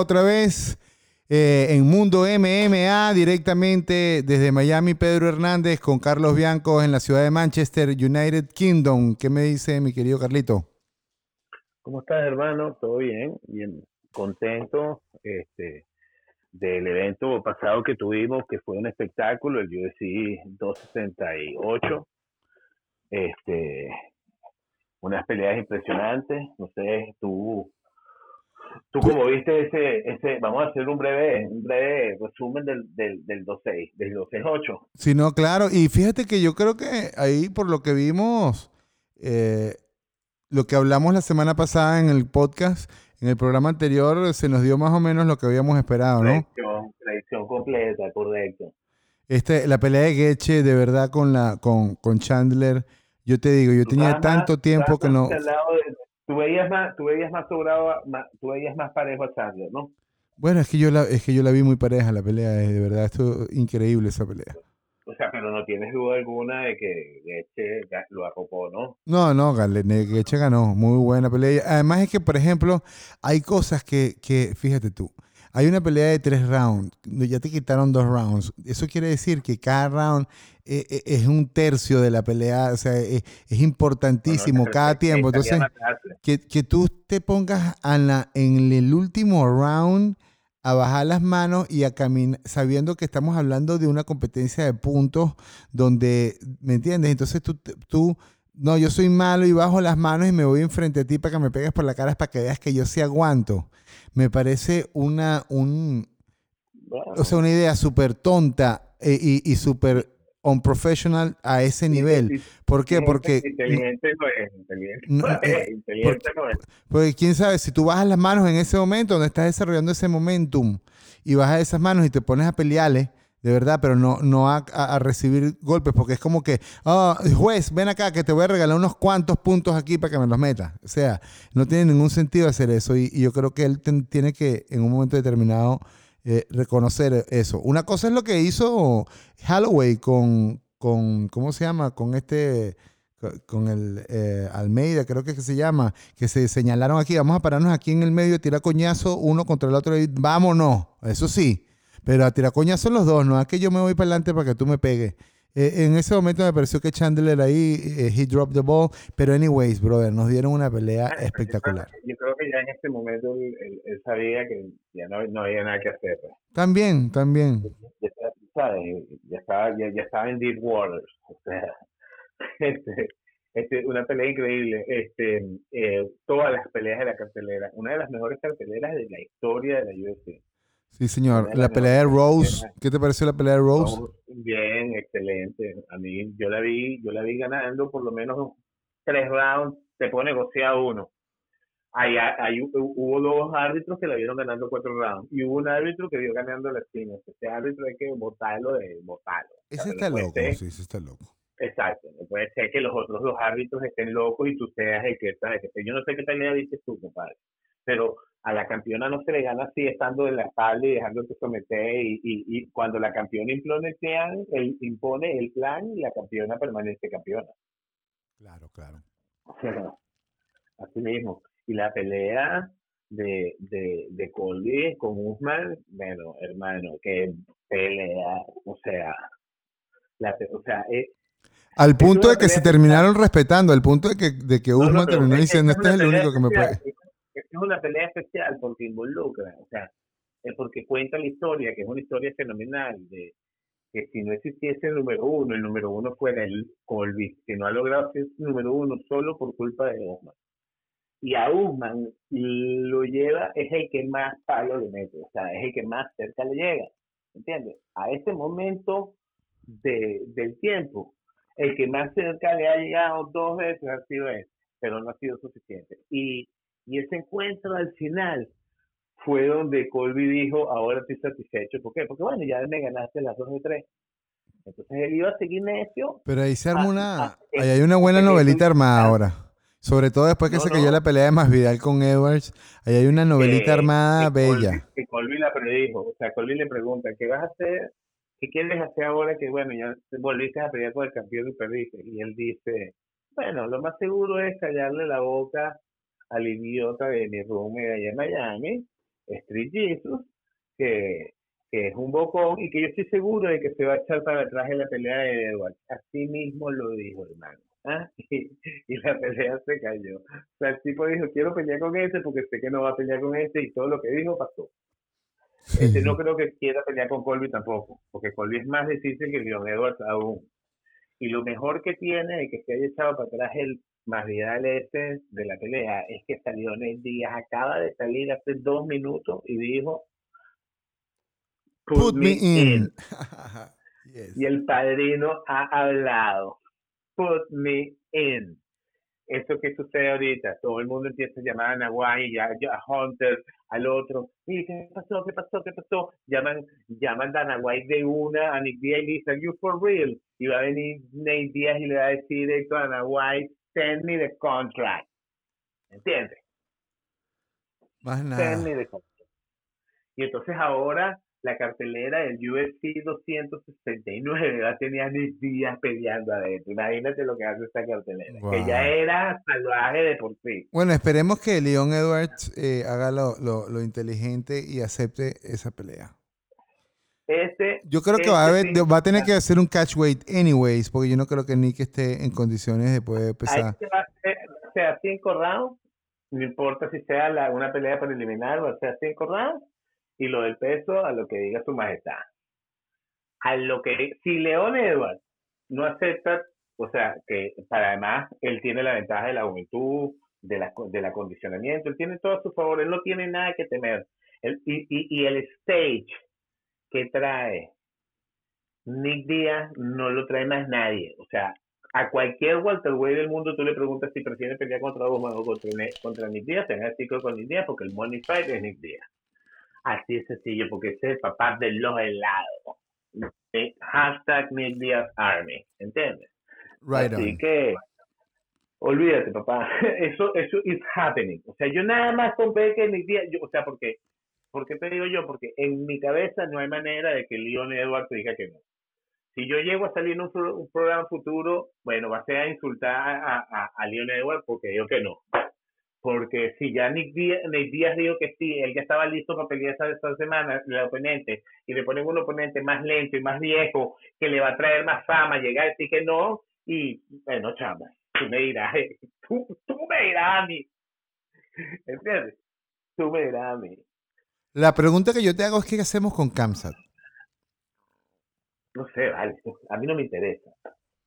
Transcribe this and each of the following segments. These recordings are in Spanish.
otra vez eh, en Mundo MMA, directamente desde Miami, Pedro Hernández con Carlos Bianco en la ciudad de Manchester, United Kingdom. ¿Qué me dice mi querido Carlito? ¿Cómo estás, hermano? ¿Todo bien? Bien, contento este, del evento pasado que tuvimos, que fue un espectáculo, el UFC 268. Este, unas peleas impresionantes. No sé, tú Tú como viste ese, ese, vamos a hacer un breve, un breve resumen del, del, del 26, del 268. Sí, no, claro. Y fíjate que yo creo que ahí, por lo que vimos, eh, lo que hablamos la semana pasada en el podcast, en el programa anterior, se nos dio más o menos lo que habíamos esperado, ¿no? Predicción, completa, correcto. Este, la pelea de Geche, de verdad, con, la, con, con Chandler, yo te digo, yo tenía tanto tiempo que no tú veías más, tú veías más sobrado, más, tú veías más parejo a Chandler, ¿no? Bueno, es que yo la, es que yo la vi muy pareja la pelea, de verdad, esto increíble esa pelea. O sea, pero no tienes duda alguna de que Geche lo arropó, ¿no? No, no, Geche ganó, muy buena pelea. Además es que, por ejemplo, hay cosas que, que fíjate tú, hay una pelea de tres rounds, ya te quitaron dos rounds. Eso quiere decir que cada round eh, eh, es un tercio de la pelea, o sea, eh, es, importantísimo cada tiempo. Entonces, que, que, tú te pongas en el último round a bajar las manos y a caminar, sabiendo que estamos hablando de una competencia de puntos donde, ¿me entiendes? Entonces tú, tú no, yo soy malo y bajo las manos y me voy enfrente a ti para que me pegues por la cara para que veas que yo sí aguanto. Me parece una, un, o sea, una idea súper tonta y, y súper unprofessional a ese nivel. ¿Por qué? Porque... Inteligente no es, inteligente, no es. Porque quién sabe, si tú bajas las manos en ese momento, donde estás desarrollando ese momentum, y bajas esas manos y te pones a pelearle, de verdad, pero no, no a, recibir golpes, porque es como que, oh, juez, ven acá que te voy a regalar unos cuantos puntos aquí para que me los metas. O sea, no tiene ningún sentido hacer eso y, yo creo que él tiene que en un momento determinado eh, reconocer eso. Una cosa es lo que hizo Holloway con, con ¿cómo se llama? Con este, con el eh, Almeida, creo que, que se llama, que se señalaron aquí, vamos a pararnos aquí en el medio, tirar coñazo uno contra el otro y vámonos, eso sí, pero a tirar coñazo los dos, no es que yo me voy para adelante para que tú me pegues. Eh, en ese momento me pareció que Chandler ahí, eh, he dropped the ball, pero anyways, brother, nos dieron una pelea espectacular. Yo creo que ya en este momento él, sabía que ya no, no, había nada que hacer. Pues. También, también. Ya, ya, estaba, ya, ya, estaba en deep waters, o sea, este, este, una pelea increíble. Este, eh, todas las peleas de la cartelera, una de las mejores carteleras de la historia de la UFC. Sí, señor. La pelea de Rose, ¿qué te pareció la pelea de Rose? Bien, excelente. A mí, yo la vi, yo la vi ganando por lo menos tres rounds, se puede negociar uno. Ahí, hubo dos árbitros que la vieron ganando cuatro rounds y hubo un árbitro que vio ganando la esquina. Este árbitro hay que votarlo de votarlo. Ese está loco, sí, ese está loco. Exacto, no puede ser que los otros dos árbitros estén locos y tú seas el que está. Yo no sé qué pelea dices tú, compadre, pero a la campeona no se le gana así estando en la espalda y dejándote someter y, y, cuando la campeona impone el plan, impone el plan y la campeona permanece campeona. Claro, claro. así mismo. Y la pelea de, de, de Colby con Usman, bueno, hermano, que pelea, o sea, la, o sea, eh, al punto de que se terminaron respetando, al punto de que, de que Usman terminó diciendo, este es el único que me puede es una pelea especial porque involucra, o sea, es porque cuenta la historia, que es una historia fenomenal, de que si no existiese el número uno, el número uno fuera el Colby, que no ha logrado ser número uno solo por culpa de Usman. Y a Usman lo lleva, es el que más palo le mete, o sea, es el que más cerca le llega, ¿entiendes? A ese momento de, del tiempo, el que más cerca le ha llegado dos veces ha sido él, pero no ha sido suficiente. Y y ese encuentro al final fue donde Colby dijo, ahora estoy satisfecho. ¿Por qué? Porque bueno, ya me ganaste las dos de tres. Entonces él iba a seguir necio. Pero ahí se arma una... ahí hay una buena novelita armada ahora. Sobre todo después que se cayó la pelea de Masvidal con Edwards. Ahí hay una novelita armada bella. que Colby la predijo. O sea, Colby le pregunta, ¿qué vas a hacer? ¿Qué quieres hacer ahora que, bueno, ya volviste a pelear con el campeón y perdiste? Y él dice, bueno, lo más seguro es callarle la boca al idiota de mi roommate allá en Miami, Street Jesus, que, que es un bocón y que yo estoy seguro de que se va a echar para atrás en la pelea de Edward. Así mismo lo dijo, hermano. ¿ah? Y, y, la pelea se cayó. O sea, el tipo dijo, quiero pelear con este porque sé que no va a pelear con este y todo lo que dijo pasó. Este no creo que quiera pelear con Colby tampoco, porque Colby es más difícil que Leon Edwards aún. Y lo mejor que tiene de que se haya echado para atrás el más Vidal este de la pelea es que salió Nate Díaz, acaba de salir hace dos minutos y dijo Put, me, in. Y el padrino ha hablado. Put me in. Eso que sucede ahorita, todo el mundo empieza a llamar a Nahuay, a, a Hunter, al otro. ¿Y qué pasó? ¿Qué pasó? ¿Qué pasó? Llaman, llaman a Nahuay de una, a Nick Díaz y le dicen, you for real? Y va a venir Nate Díaz y le va a decir directo a Nahuay, send me the contract. ¿Entiendes? Más nada. Send me the contract. Y entonces ahora la cartelera del UFC 269 ya tenía 10 días peleando adentro. Imagínate lo que hace esta cartelera, que ya era salvaje de por sí. Bueno, esperemos que Leon Edwards eh, haga lo, lo, lo, inteligente y acepte esa pelea. Este, yo creo que va, a, haber, va a tener que hacer un catch weight anyways, porque yo no creo que Nick esté en condiciones de poder pesar. o sea, 5 rounds, no importa si sea la, una pelea preliminar o sea 5 rounds, y lo del peso a lo que diga su majestad. A lo que, si León Edwards no acepta, o sea, que para además él tiene la ventaja de la juventud, de la, del acondicionamiento, él tiene todo a su favor, él no tiene nada que temer. y, y, y el stage que trae Nick Díaz no lo trae más nadie. O sea, a cualquier Walter Way del mundo tú le preguntas si prefiere pelear contra Bowman o contra, contra Nick Díaz, te van a con Nick Díaz porque el money fight es Nick Díaz. Así es sencillo, porque ese es el papá de los helados. Hashtag Nick Díaz Army, ¿entiendes? Right Así que, olvídate, papá. Eso, eso is happening. O sea, yo nada más compré que Nick Díaz, yo, o sea, porque, ¿por qué te digo yo? Porque en mi cabeza no hay manera de que Leon Edwards diga que no. Si yo llego a salir en un, programa futuro, bueno, va a ser a insultar a, a, a Leon Edwards porque digo que no porque si ya Nick Díaz, Nick Díaz dijo que sí, él ya estaba listo para pelear esta, esta semana, el oponente, y le ponen un oponente más lento y más viejo, que le va a traer más fama, llega a decir que no, y bueno, chama, tú me dirás, tú, tú me dirás a mí, ¿entiendes? Tú me dirás a mí. La pregunta que yo te hago es, ¿qué hacemos con Kamsat? No sé, vale, a mí no me interesa,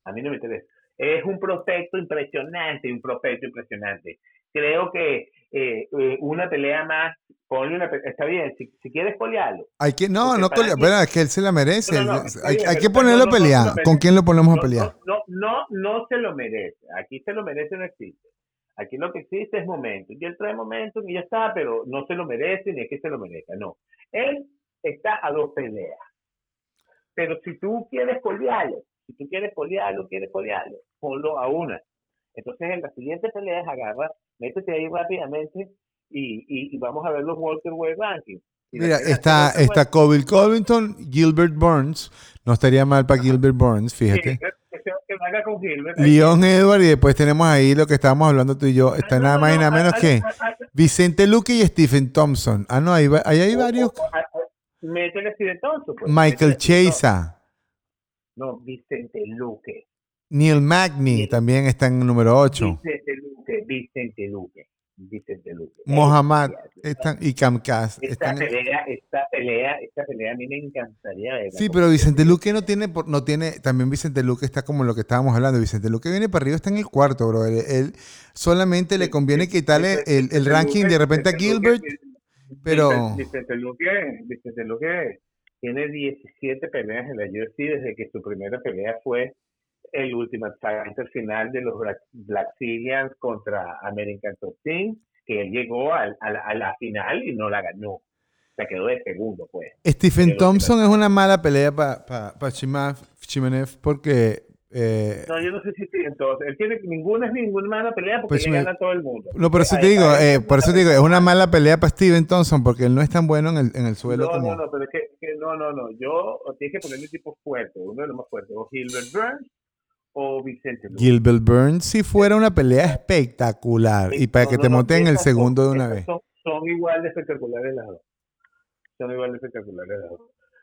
a mí no me interesa. Es un prospecto impresionante, un prospecto impresionante creo que eh, eh, una pelea más, ponle una está bien, si, si quieres colearlo. Hay que, no, no colear, bueno, es que él se la merece. hay, hay que ponerlo a pelear. ¿Con quién lo ponemos a pelear? No, no, no, se lo merece. Aquí se lo merece, no existe. Aquí lo que existe es momento. Y él trae momento y ya está, pero no se lo merece ni es que se lo merezca, no. Él está a dos peleas. Pero si tú quieres colearlo, si tú quieres colearlo, quieres colearlo, ponlo a una. Entonces en la siguiente pelea es agarra métete ahí rápidamente y, y, vamos a ver los Walter Way Rankings. Mira, está, está Colby Covington, Gilbert Burns. No estaría mal para Gilbert Burns, fíjate. Leon Edward y después tenemos ahí lo que estábamos hablando tú y yo. Está nada más y nada menos que Vicente Luque y Stephen Thompson. Ah, no, ahí, ahí hay varios. Métele Stephen Thompson. Pues. Michael Chesa. No, Vicente Luque. Neil Magny también está en número 8. Vicente Luque, Vicente Luque. Vicente Luque. Mohamed y Kamkaz. Esta pelea, esta pelea, esta pelea a mí me encantaría verla. Sí, pero Vicente Luque no tiene, no tiene, también Vicente Luque está como lo que estábamos hablando. Vicente Luque viene para arriba, está en el cuarto, bro. Él, solamente le conviene quitarle el, el ranking de repente a Gilbert, pero... Vicente Luque, Vicente Luque tiene 17 peleas en la UFC desde que su primera pelea fue el último Fighter final de los Black Syrians contra American Top Team, que él llegó a, la final y no la ganó. Se quedó de segundo, pues. Stephen Thompson es una mala pelea para pa, pa Chimanev porque... Eh, no, yo no sé si Thompson. Él tiene ninguna es ninguna mala pelea porque pues gana todo el mundo. No, por eso te digo, eh, por eso te digo, es una mala pelea para Steven Thompson porque él no es tan bueno en el, en el suelo no, como... No, no, pero es que, que no, no, no. Yo tienes que ponerle un tipo fuerte, uno de los más fuertes. O Gilbert Burns o Vicente Gilbert Burns si fuera una pelea espectacular y para que te monten el segundo de una vez. Son, igual de espectaculares las dos. son igual de espectaculares.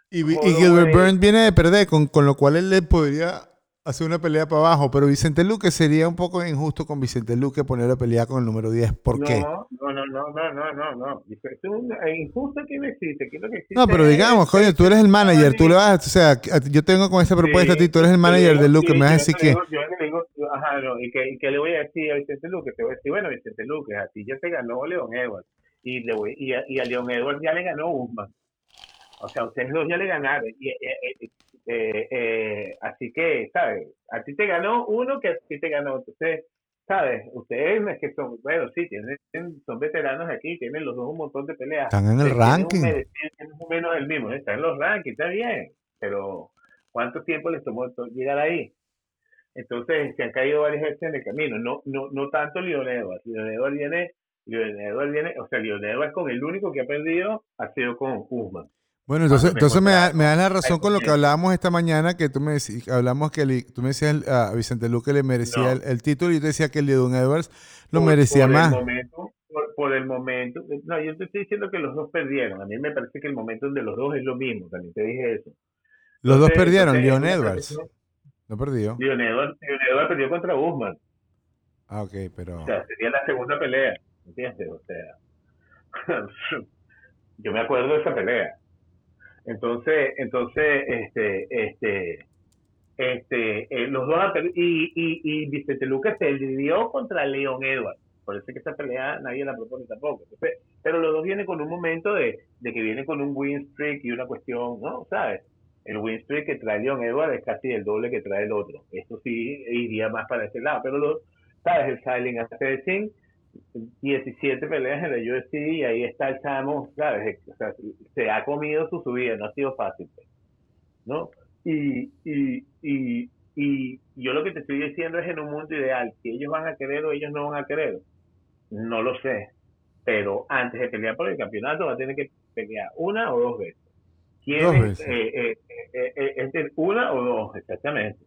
Y, y Gilbert Burns viene de perder, con, con lo cual él le podría hacer una pelea para abajo, pero Vicente Luque sería un poco injusto con Vicente Luque poner la pelea con el número 10. ¿Por no, qué? No, no, no, no, no, no, no. Es injusto que no existe. Que lo que existe no, pero digamos, es, coño, tú eres el manager, tú le vas, o sea, yo tengo con esta propuesta a ti, tú eres el manager de Luque, me vas a decir que... Yo le digo, ajá, no, y que, y que le voy a decir a Vicente Luque, te voy a decir, bueno, Vicente Luque, a ti ya te ganó León Edwards, y, le voy, y, a, y a León Edwards ya le ganó Usman. O sea, ustedes dos ya le ganaron. Y, eh, eh, así que, ¿sabes? A ti te ganó uno que a ti te ganó. Entonces, ¿sabes? Ustedes es que son, bueno, sí, tienen, son veteranos aquí, tienen los dos un montón de peleas. Están en el ranking. Tienen un menos el mismo, están en los rankings, está bien. Pero, ¿cuánto tiempo les tomó llegar ahí? Entonces, se han caído varias veces en el camino. No, no, no tanto. Leon Edwards viene, Edwards viene, o sea, Leon Edwards con el único que ha perdido ha sido con Usman. Bueno, entonces, entonces me, da, me das la razón con lo que hablábamos esta mañana, que tú me decías, hablamos que le, tú me decías a Vicente Luque le merecía No. el, el título y yo te decía que Don Edwards lo por- merecía por más. El momento, por, por el momento, no, yo te estoy diciendo que los dos perdieron. A mí me parece que el momento de los dos es lo mismo, también te dije eso. Los dos perdieron, entonces, Leon Edwards. No perdió. Leon Edwards, Leon Edwards perdió contra Usman. Ah, ok, pero... O sea, sería la segunda pelea, ¿entiendes? O sea, yo me acuerdo de esa pelea. Entonces, entonces, este, este, este, eh, los dos y, y, y Vicente Lucas perdió contra Leon Edwards. Es que esa pelea nadie la propone tampoco. Pero los dos vienen con un momento de, de que vienen con un win streak y una cuestión, ¿no? ¿Sabes? El win streak que trae Leon Edwards es casi el doble que trae el otro. Eso sí iría más para ese lado. Pero los, ¿sabes? El Silent Assassin, 17 peleas en la UFC y ahí está el chamo, ¿sabes? O sea, se ha comido su subida, no ha sido fácil, pues, ¿no? Y, y, y, y yo lo que te estoy diciendo es en un mundo ideal, si ellos van a querer o ellos no van a querer, no lo sé, pero antes de pelear por el campeonato va a tener que pelear una o dos veces. ¿Quién Dos es, veces. eh, eh, eh, eh, una o dos, exactamente.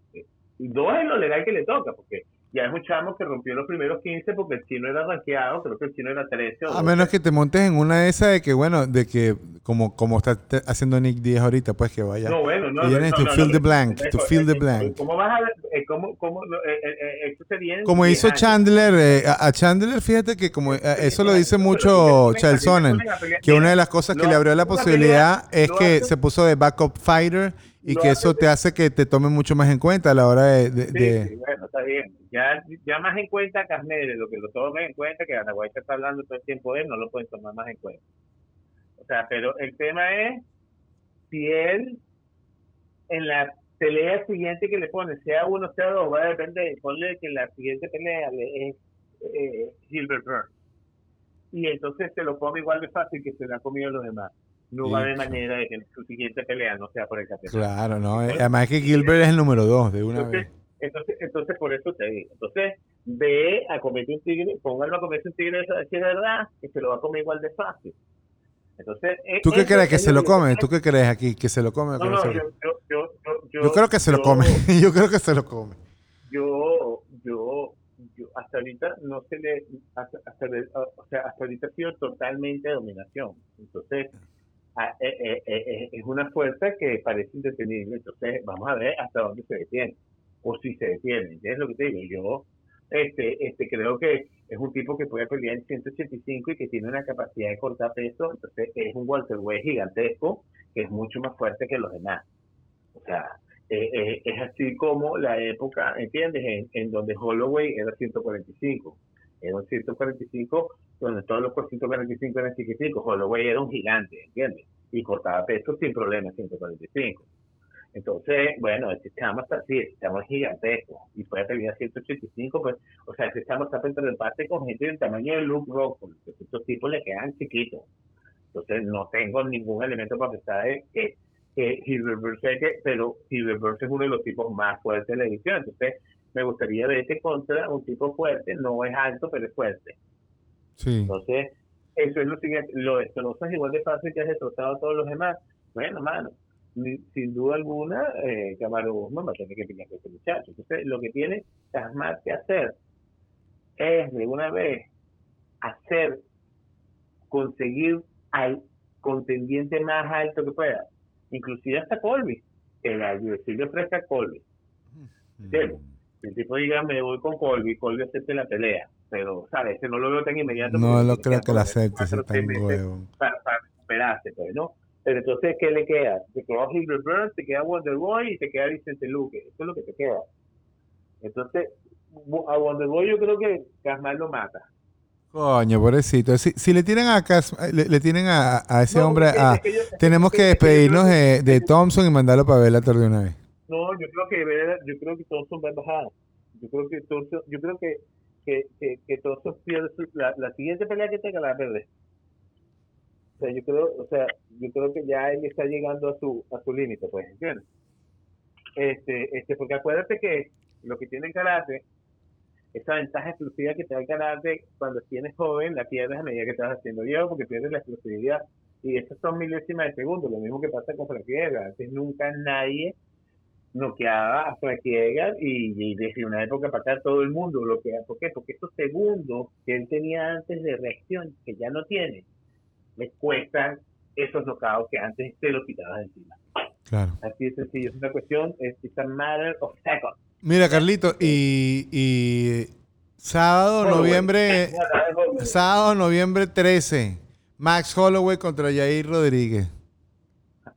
Y dos es lo legal que le toca, porque ya es un chamo que rompió los primeros 15 porque el chino era rankeado, creo que el chino era 13 o A 12. menos que te montes en una de esas de que, bueno, de que como, como está haciendo Nick Díaz ahorita, pues que vaya. No, bueno, no. No, no, to no, fill the blank, to the eh, blank. ¿Cómo vas a eh, cómo, cómo, eh, eh, esto sería Como 10 hizo años? Chandler, eh, a a Chandler, fíjate que como eso lo dice mucho Charles Sonnen, que una de las cosas que le abrió la posibilidad es que se puso de backup fighter y que eso te hace que te tomen mucho más en cuenta a la hora de... de- Sí, de- sí, bueno, está bien. Ya, ya más en cuenta Casmere, lo que lo tomen en cuenta, que Anahuay está hablando todo el tiempo de él, no lo pueden tomar más en cuenta. O sea, pero el tema es si él en la pelea siguiente que le pone, sea uno, sea dos, va a depender, ponle que la siguiente pelea le es eh, Gilbert Burns. Y entonces se lo come igual de fácil que se lo han comido los demás. No va a haber manera de que su siguiente pelea no sea por el campeonato. Claro, ¿no? Además que Gilbert es el número dos de una Entonces, vez. entonces, entonces, por eso te digo. Entonces, ve a comerse un tigre, póngalo a comerse un tigre, es verdad, que se lo va a comer igual de fácil. Entonces, e- ¿Tú qué crees que es se lo come? ¿Tú qué crees aquí? ¿Que se lo come No, no yo, creo que se lo come. Yo creo que se lo come. Yo, yo, yo, hasta ahorita no se le, hasta, hasta, o sea, hasta ahorita ha sido totalmente dominación. Entonces, eh, eh, eh, eh, es una fuerza que parece indetenible. Entonces, vamos a ver hasta dónde se detiene. O si se detiene. Es lo que te digo. Yo este, este, creo que es un tipo que puede pelear en 185 y que tiene una capacidad de cortar peso. Entonces, es un welterweight gigantesco que es mucho más fuerte que los demás. O sea, es así como la época, ¿entiendes? En, en donde Holloway era 145. Era un 145 donde todos los por 145 eran chiquiticos. Holloway era un gigante, ¿entiendes? Y cortaba peso sin problema, 145. Entonces, bueno, este chamo está así, este chamo es gigantesco y puede pelear 185, pues, o sea, este chamo está frente del empate con gente del tamaño de Luke Rockhold, que estos tipos le quedan chiquitos. Entonces, no tengo ningún elemento para pensar de que es que- pero Gilbert Burns es uno de los tipos más fuertes de la edición. Entonces, me gustaría verte contra un tipo fuerte, no es alto, pero es fuerte. Sí. Entonces, eso es lo siguiente. Lo destrozas igual de fácil que has destrozado a todos los demás. Bueno, mano, ni- sin duda alguna, eh, Camaro Guzmán va a tener que pelear con este muchacho. Entonces, lo que tiene Tasmat que hacer es, de una vez, hacer, conseguir al contendiente más alto que pueda. Inclusive hasta Colby, que la UFC le ofrece a Colby. ¿Entiendes? El tipo diga, me voy con Colby, Colby acepte la pelea. Pero, ¿sabes? Que no lo veo tan inmediato. No lo creo que lo hacer acepte, ese seis meses huevo. Para, para recuperarse, pues, ¿no? Pero entonces, ¿qué le queda? Te queda Hilbert Burns, te queda Wonderboy y te queda Vicente Luque. Eso es lo que te queda. Entonces, a Wonderboy yo creo que Casmal lo mata. Coño, pobrecito. Si, si le tienen a Cas- le, le tienen a, a ese No, hombre, a- es que yo- es tenemos que despedirnos de, de Thompson y mandarlo para Bellator de una vez. No, yo creo que yo creo que Thompson va bajar. Yo creo que Thompson, yo creo que que, que, que la, siguiente pelea que tenga la va a perder. O sea, yo creo, o sea, yo creo que ya él está llegando a su a su límite, pues, ¿entiendes? Este, este, porque acuérdate que lo que tiene el karate, esa ventaja exclusiva que te da el karate cuando tienes joven, la pierdes a medida que vas haciendo viejo porque pierdes la exclusividad. Y esas son milésimas de segundo, lo mismo que pasa con Frankie. Antes nunca nadie noqueaba a Edgar y, y desde una época para acá todo el mundo bloquea. ¿Por qué? Porque esos segundos que él tenía antes de reacción, que ya no tiene, le cuestan esos knockouts que antes te los quitabas encima. Claro. Así de sencillo, es una cuestión, es a matter of seconds. Mira, Carlito, y, y sábado, Holloway. noviembre, sábado, noviembre 13, Max Holloway contra Jair Rodríguez.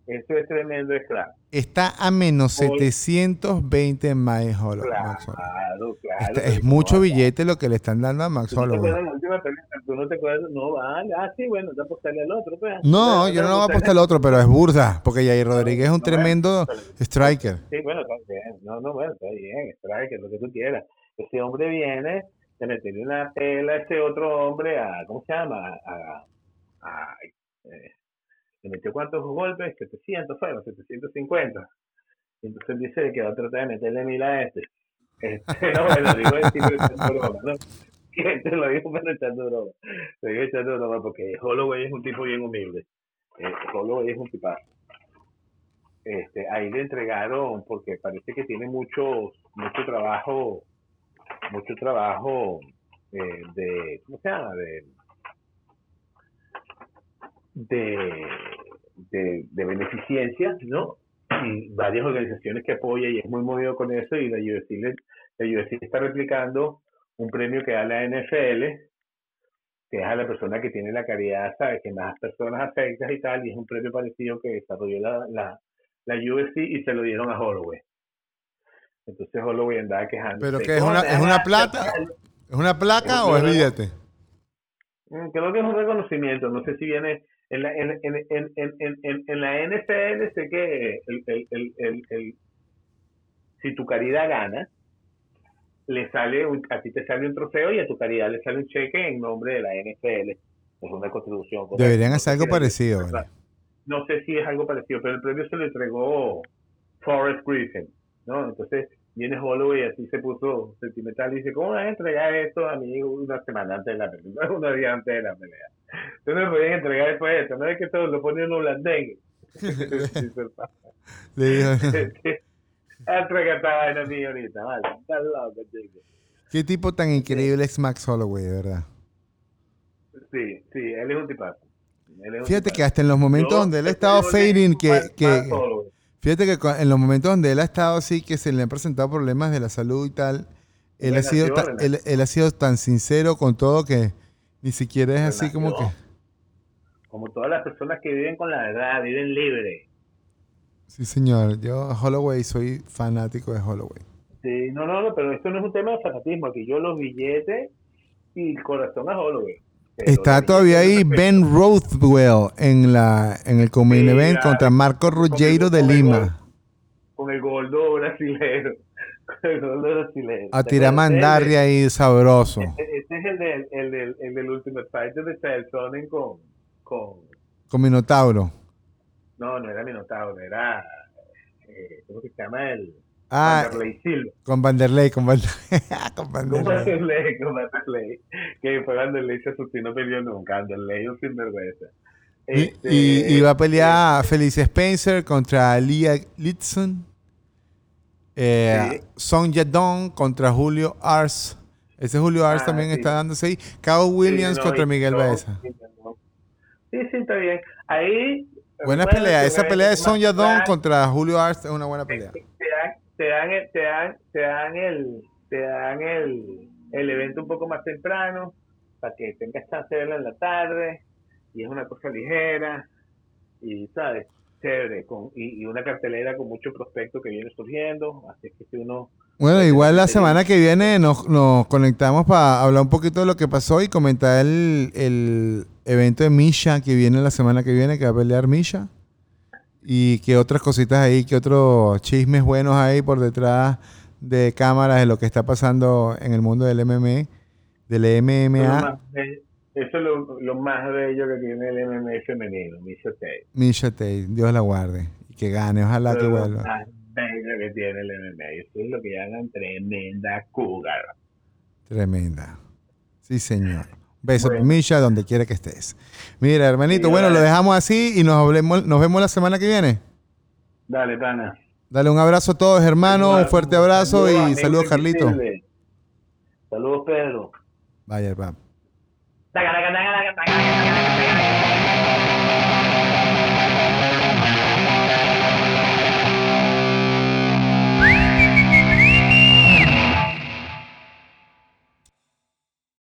Eso es tremendo, es claro. Está a menos Hoy- 720 en Max Holloway. Claro, claro. Es mucho no, billete lo que le están dando a Max ¿Tú no no te acuerdas? No, vale. Ah, sí, bueno, te apostarle al otro. Pues. No, yo no voy a apostar al otro, pero es burda, porque Jair Rodríguez es un tremendo bueno, striker. Sí, bueno, está bien. No, no, bueno, está bien. Strike, lo que tú quieras. Ese hombre viene de meterle una pela a ese otro hombre a, ¿cómo se llama? A, a, eh, metió cuántos golpes? 700 fueron, 750. Y entonces dice que va a tratar de meterle mil a este. Este, no, bueno, digo decir, pero echando broma, ¿no? Que te lo digo, pero echando broma. Lo digo echando broma porque Holloway es un tipo bien humilde. Eh, Holloway es un tipazo este, ahí le entregaron porque parece que tiene mucho mucho trabajo mucho trabajo eh, de cómo se llama de de, de, de beneficencia no y varias organizaciones que apoya y es muy movido con eso y la UFC, le- la UFC está replicando un premio que da la NFL que es a la persona que tiene la caridad, ¿sabes? Que más personas afectas y tal, y es un premio parecido que desarrolló la, la, la UFC y se lo dieron a Holloway. Entonces Holloway andaba quejando. ¿Pero qué, es una- es una plata? ¿Es una placa o es billete? Mm, Creo que es un reconocimiento, no sé si viene en la, en, en, en, en, en, en- en la NFL, sé que el, el, el, el, el- si tu caridad gana, le sale un- a ti te sale un trofeo y a tu caridad le sale un cheque en nombre de la NFL. Es una contribución. Deberían hacer algo parecido. no sé si es algo parecido, pero el premio se lo entregó Forrest Griffin, ¿no? Entonces viene Holloway y así se puso sentimental y dice, ¿cómo vas a entregar esto a mi hijo una semana antes de la pelea? No unos días antes de la pelea. Tú no me podías entregar después de esto, no es que todo lo ponen en holandés. Le dijo, Entrega esta vaina mía ahorita, vale. Estás loco, chico. Qué tipo tan increíble es Max Holloway, de verdad. Sí, sí, él es un tipazo. Él es un Fíjate que hasta en los momentos Yo donde él ha estado fading, que, Max- que Max. Fíjate que en los momentos donde él ha estado así, que se le han presentado problemas de la salud y tal, él ha sido, ta- él, él ha sido tan sincero con todo que ni siquiera es así como que... Como todas las personas que viven con la verdad, viven libres. Sí, señor. Yo, Holloway, soy fanático de Holloway. Sí, no, no, no, pero esto no es un tema de fanatismo. Aquí yo los billetes y el corazón a Holloway. Está todavía ahí Ben Rothwell en la en el Comain Sí, Event contra Marco Ruggiero de Lima. Con el gordo brasilero. Con el gordo brasilero. A ¿Te tirar acuerdas de él? mandarria ahí sabroso. Este, este es el del, el del, el del Ultimate Fighter de Sonnen con, con... Con Minotauro. No, no era Minotauro, era... Eh, ¿Cómo que se llama? El... Ah, Wanderlei Silva. con Vanderlei, con Vanderlei. con Vanderlei. Vanderlei, con Vanderlei. Que fue Vanderlei se asustó y no peleó nunca. Vanderlei un sinvergüenza. Y, Este, y, y va a pelear Felice Spencer contra Lia Litson. Eh, Sí. Son Yadong contra Julio Ars. Ese Julio Ars Ah, también sí. está dándose ahí. Cao Williams Sí, no, contra Miguel no, Baeza. sí, no. Sí, sí, está bien. ahí. Buena pelea. Esa pelea de me- Sonya me- Don contra Julio Arce es una buena pelea. te dan, te dan, el- te dan, te dan el, te dan el, el evento un poco más temprano para que tengas chance de verlo en la tarde y es una cosa ligera y sabes chévere con y, y una cartelera con mucho prospecto que viene surgiendo así que si uno Bueno, igual la semana que viene nos, nos conectamos para hablar un poquito de lo que pasó y comentar el, el evento de Misha que viene la semana que viene, que va a pelear Misha. Y qué otras cositas ahí, qué otros chismes buenos hay por detrás de cámaras de lo que está pasando en el mundo del MMA, del MMA, eso es lo, lo más bello que tiene el MMA femenino Misha Tate Misha Tate, Dios la guarde. Y que gane, ojalá Eso que es lo vuelva. más bello que tiene el MMA eso es lo que llaman tremenda cougar Tremenda. Sí, señor. Beso, Bueno. Misha, donde quiera que estés. Mira, hermanito, Sí, bueno, lo dejamos así y nos, hablemos, nos vemos la semana que viene. dale pana Dale un abrazo a todos, hermano. Un fuerte abrazo y saludos, Carlito. Saludos, Pedro. Vaya, papá.